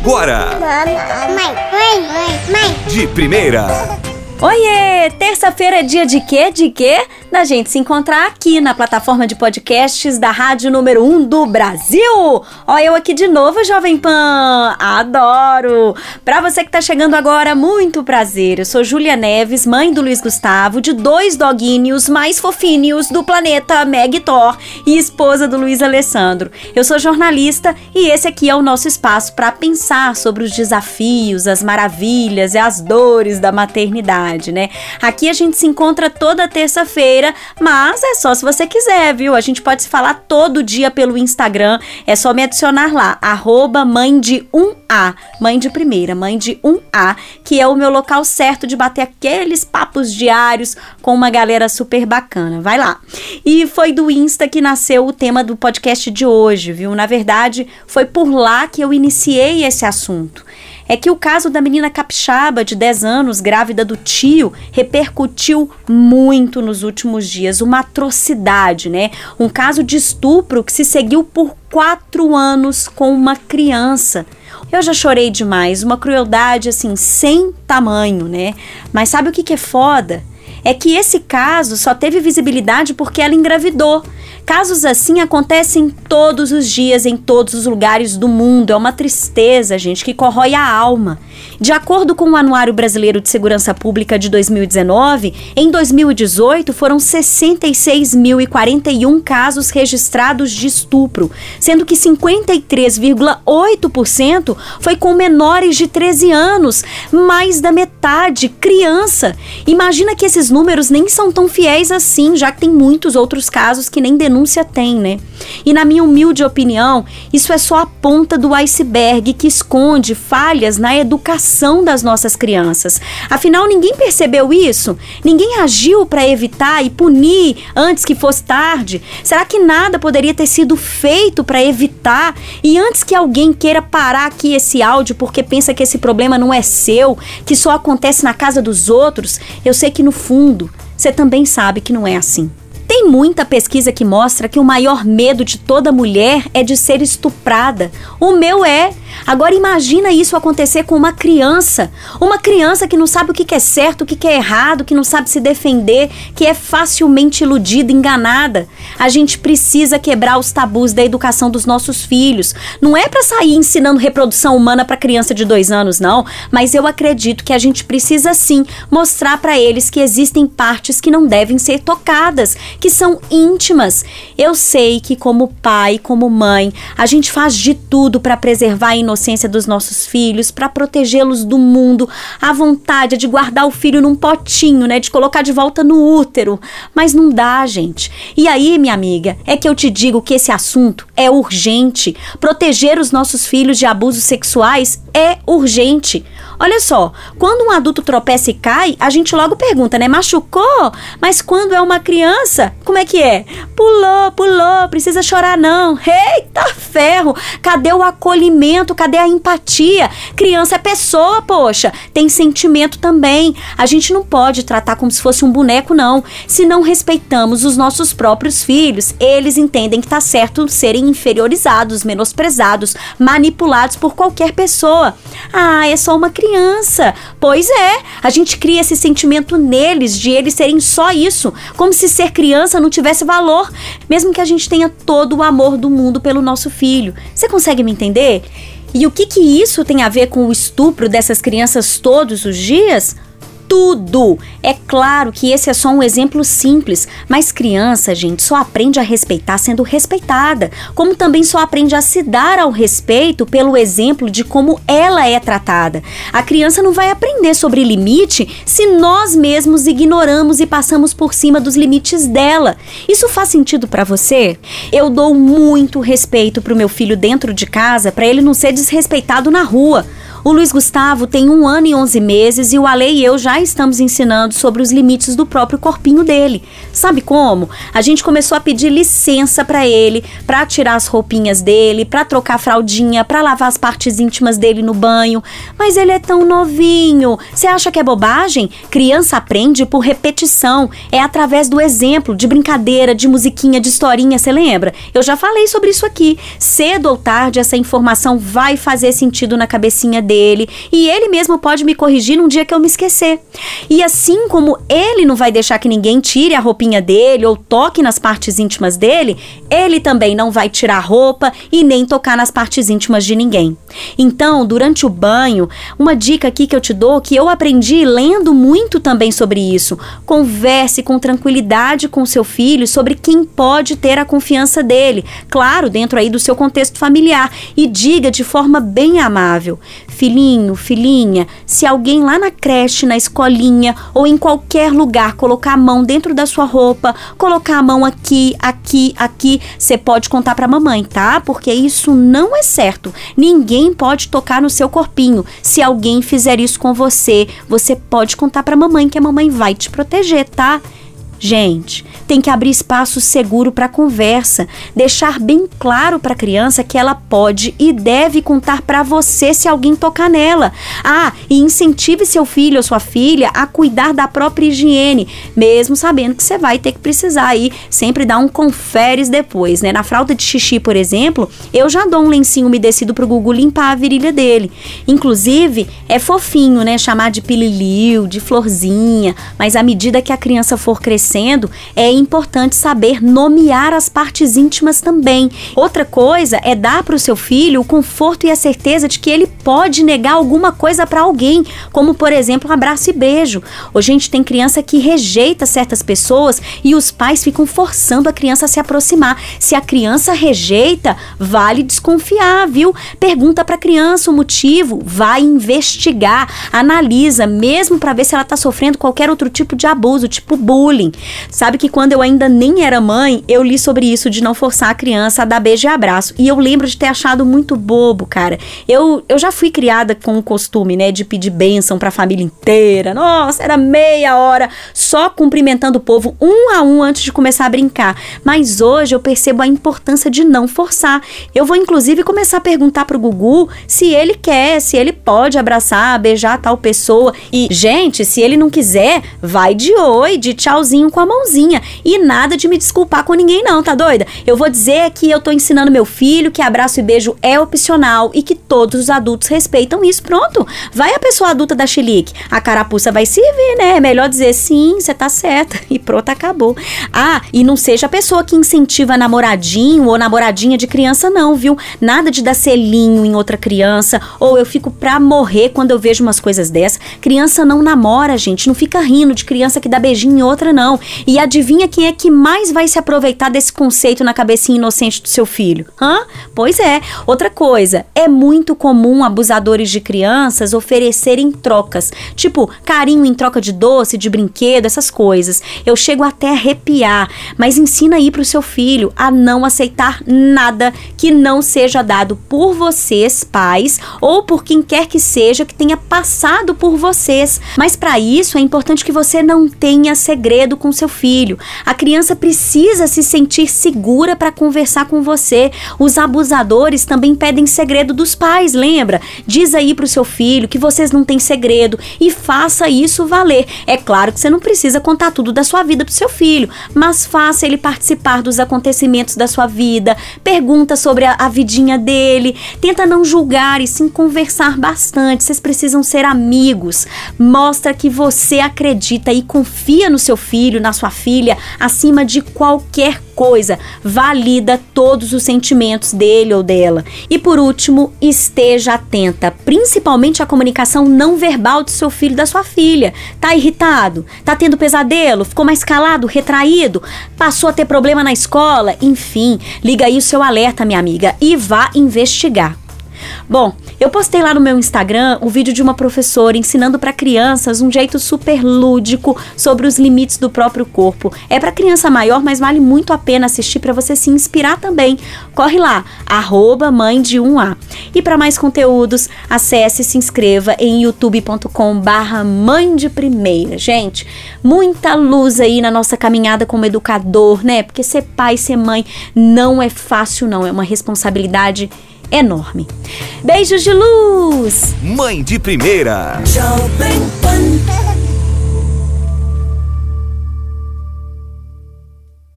agora. Mãe, mãe, mãe, mãe. De primeira. Oiê! Terça-feira é dia de quê? De quê? Da gente se encontrar aqui na plataforma de podcasts da Rádio Número 1 do Brasil. Ó, eu aqui de novo, Jovem Pan. Adoro! Pra você que tá chegando agora, muito prazer. Eu sou Júlia Neves, mãe do Luiz Gustavo, de dois doguinhos mais fofinhos do planeta Meg Thor e esposa do Luiz Alessandro. Eu sou jornalista e esse aqui é o nosso espaço para pensar sobre os desafios, as maravilhas e as dores da maternidade né? Aqui a gente se encontra toda terça-feira, mas é só se você quiser, viu? A gente pode se falar todo dia pelo Instagram. É só me adicionar lá, arroba mãe de 1A, mãe de primeira, mãe de 1A, que é o meu local certo de bater aqueles papos diários com uma galera super bacana. Vai lá. E foi do Insta que nasceu o tema do podcast de hoje, viu? Na verdade, foi por lá que eu iniciei esse assunto é que o caso da menina capixaba de 10 anos, grávida do tio, repercutiu muito nos últimos dias. Uma atrocidade, né? Um caso de estupro que se seguiu por quatro anos com uma criança. Eu já chorei demais, uma crueldade assim, sem tamanho, né? Mas sabe o que, que é foda? É que esse caso só teve visibilidade porque ela engravidou. Casos assim acontecem todos os dias em todos os lugares do mundo. É uma tristeza, gente, que corrói a alma. De acordo com o Anuário Brasileiro de Segurança Pública de 2019, em 2018 foram 66.041 casos registrados de estupro, sendo que 53,8% foi com menores de 13 anos, mais da metade criança. Imagina que esses números nem são tão fiéis assim, já que tem muitos outros casos que nem denúncia tem, né? E na minha humilde opinião, isso é só a ponta do iceberg que esconde falhas na educação das nossas crianças. Afinal, ninguém percebeu isso? Ninguém agiu para evitar e punir antes que fosse tarde? Será que nada poderia ter sido feito para evitar? E antes que alguém queira parar aqui esse áudio porque pensa que esse problema não é seu, que só acontece na casa dos outros, eu sei que no fundo você também sabe que não é assim. Tem muita pesquisa que mostra que o maior medo de toda mulher é de ser estuprada. O meu é. Agora imagina isso acontecer com uma criança. Uma criança que não sabe o que é certo, o que é errado, que não sabe se defender, que é facilmente iludida, enganada. A gente precisa quebrar os tabus da educação dos nossos filhos. Não é para sair ensinando reprodução humana para criança de dois anos, não. Mas eu acredito que a gente precisa sim mostrar para eles que existem partes que não devem ser tocadas, que são íntimas. Eu sei que como pai, como mãe, a gente faz de tudo para preservar a inocência dos nossos filhos, para protegê-los do mundo, a vontade de guardar o filho num potinho, né, de colocar de volta no útero, mas não dá, gente. E aí, minha amiga, é que eu te digo que esse assunto é urgente. Proteger os nossos filhos de abusos sexuais é urgente. Olha só, quando um adulto tropeça e cai, a gente logo pergunta, né? Machucou? Mas quando é uma criança, como é que é? Pulou, pulou, precisa chorar não. Eita ferro! Cadê o acolhimento? Cadê a empatia? Criança é pessoa, poxa, tem sentimento também. A gente não pode tratar como se fosse um boneco, não. Se não respeitamos os nossos próprios filhos, eles entendem que tá certo serem inferiorizados, menosprezados, manipulados por qualquer pessoa. Ah, é só uma criança. Pois é, a gente cria esse sentimento neles de eles serem só isso, como se ser criança não tivesse valor, mesmo que a gente tenha todo o amor do mundo pelo nosso filho. Você consegue me entender? E o que que isso tem a ver com o estupro dessas crianças todos os dias? Tudo. É claro que esse é só um exemplo simples, mas criança, gente, só aprende a respeitar sendo respeitada, como também só aprende a se dar ao respeito pelo exemplo de como ela é tratada. A criança não vai aprender sobre limite se nós mesmos ignoramos e passamos por cima dos limites dela. Isso faz sentido para você? Eu dou muito respeito pro meu filho dentro de casa para ele não ser desrespeitado na rua. O Luiz Gustavo tem um ano e onze meses e o Ale e eu já estamos ensinando sobre os limites do próprio corpinho dele. Sabe como? A gente começou a pedir licença para ele, para tirar as roupinhas dele, para trocar a fraldinha, para lavar as partes íntimas dele no banho. Mas ele é tão novinho. Você acha que é bobagem? Criança aprende por repetição. É através do exemplo, de brincadeira, de musiquinha, de historinha, você lembra? Eu já falei sobre isso aqui. Cedo ou tarde essa informação vai fazer sentido na cabecinha dele e ele mesmo pode me corrigir num dia que eu me esquecer. E assim como ele não vai deixar que ninguém tire a roupinha dele ou toque nas partes íntimas dele, ele também não vai tirar roupa e nem tocar nas partes íntimas de ninguém. Então, durante o banho, uma dica aqui que eu te dou que eu aprendi lendo muito também sobre isso. Converse com tranquilidade com seu filho sobre quem pode ter a confiança dele, claro, dentro aí do seu contexto familiar, e diga de forma bem amável: Filhinho, filhinha, se alguém lá na creche, na escolinha ou em qualquer lugar colocar a mão dentro da sua roupa, colocar a mão aqui, aqui, aqui, você pode contar para mamãe, tá? Porque isso não é certo. Ninguém pode tocar no seu corpinho. Se alguém fizer isso com você, você pode contar para mamãe que a mamãe vai te proteger, tá? Gente, tem que abrir espaço seguro para conversa, deixar bem claro para a criança que ela pode e deve contar para você se alguém tocar nela. Ah, e incentive seu filho ou sua filha a cuidar da própria higiene, mesmo sabendo que você vai ter que precisar aí sempre dar um conferes depois, né? Na fralda de xixi, por exemplo, eu já dou um lencinho umedecido pro Gugu limpar a virilha dele. Inclusive, é fofinho, né, chamar de pililil, de florzinha, mas à medida que a criança for crescendo crescendo, é importante saber nomear as partes íntimas também. Outra coisa é dar para o seu filho o conforto e a certeza de que ele pode negar alguma coisa para alguém, como por exemplo um abraço e beijo. Hoje a gente tem criança que rejeita certas pessoas e os pais ficam forçando a criança a se aproximar. Se a criança rejeita, vale desconfiar, viu? Pergunta para a criança o motivo, vai investigar, analisa, mesmo para ver se ela está sofrendo qualquer outro tipo de abuso, tipo bullying. Sabe que quando eu ainda nem era mãe, eu li sobre isso de não forçar a criança a dar beijo e abraço. E eu lembro de ter achado muito bobo, cara. Eu, eu já fui criada com o costume, né, de pedir bênção pra família inteira. Nossa, era meia hora só cumprimentando o povo um a um antes de começar a brincar. Mas hoje eu percebo a importância de não forçar. Eu vou inclusive começar a perguntar pro Gugu se ele quer, se ele pode abraçar, beijar tal pessoa. E, gente, se ele não quiser, vai de oi, de tchauzinho com a mãozinha. E nada de me desculpar com ninguém, não, tá doida? Eu vou dizer que eu tô ensinando meu filho que abraço e beijo é opcional e que todos os adultos respeitam isso. Pronto. Vai a pessoa adulta da chilique. A carapuça vai servir, né? É melhor dizer sim, você tá certa. E pronto, acabou. Ah, e não seja a pessoa que incentiva namoradinho ou namoradinha de criança, não, viu? Nada de dar selinho em outra criança. Ou eu fico pra morrer quando eu vejo umas coisas dessas. Criança não namora, gente. Não fica rindo de criança que dá beijinho em outra, não. E adivinha quem é que mais vai se aproveitar desse conceito na cabecinha inocente do seu filho? Hã? Pois é. Outra coisa, é muito comum abusadores de crianças oferecerem trocas, tipo carinho em troca de doce, de brinquedo, essas coisas. Eu chego até a arrepiar, mas ensina aí pro seu filho a não aceitar nada que não seja dado por vocês, pais, ou por quem quer que seja que tenha passado por vocês. Mas para isso é importante que você não tenha segredo com com seu filho. A criança precisa se sentir segura para conversar com você. Os abusadores também pedem segredo dos pais, lembra? Diz aí pro seu filho que vocês não têm segredo e faça isso valer. É claro que você não precisa contar tudo da sua vida pro seu filho, mas faça ele participar dos acontecimentos da sua vida, pergunta sobre a, a vidinha dele, tenta não julgar e sim conversar bastante. Vocês precisam ser amigos. Mostra que você acredita e confia no seu filho filho, na sua filha, acima de qualquer coisa. Valida todos os sentimentos dele ou dela. E por último, esteja atenta, principalmente à comunicação não verbal do seu filho da sua filha. Tá irritado? Tá tendo pesadelo? Ficou mais calado, retraído? Passou a ter problema na escola? Enfim, liga aí o seu alerta, minha amiga, e vá investigar. Bom, eu postei lá no meu Instagram o vídeo de uma professora ensinando para crianças um jeito super lúdico sobre os limites do próprio corpo. É para criança maior, mas vale muito a pena assistir para você se inspirar também. Corre lá, arroba mãe de 1A. E para mais conteúdos, acesse e se inscreva em youtube.com barra mãe de primeira. Gente, muita luz aí na nossa caminhada como educador, né? Porque ser pai, ser mãe não é fácil não, é uma responsabilidade enorme. Beijos de luz! Mãe de primeira. Jovem Pan.